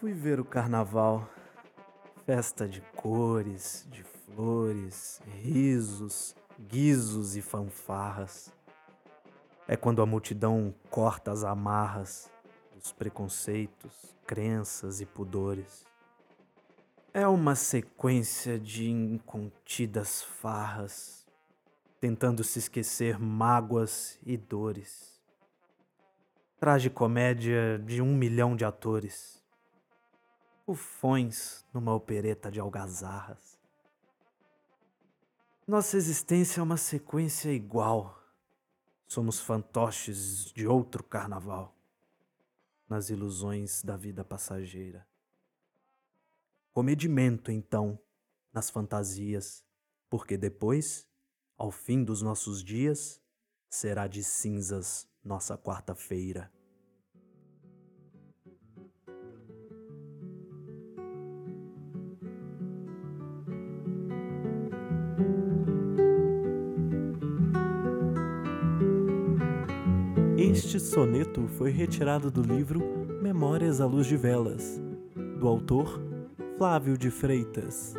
Fui ver o carnaval. Festa de cores, de flores, risos, guizos e fanfarras. É quando a multidão corta as amarras dos preconceitos, crenças e pudores. É uma sequência de incontidas farras, tentando se esquecer mágoas e dores. Tragicomédia de um milhão de atores. Ufões numa opereta de algazarras. Nossa existência é uma sequência igual. Somos fantoches de outro carnaval, nas ilusões da vida passageira. Comedimento, então, nas fantasias, porque depois, ao fim dos nossos dias, será de cinzas nossa quarta-feira. Este soneto foi retirado do livro Memórias à Luz de Velas, do autor Flávio de Freitas.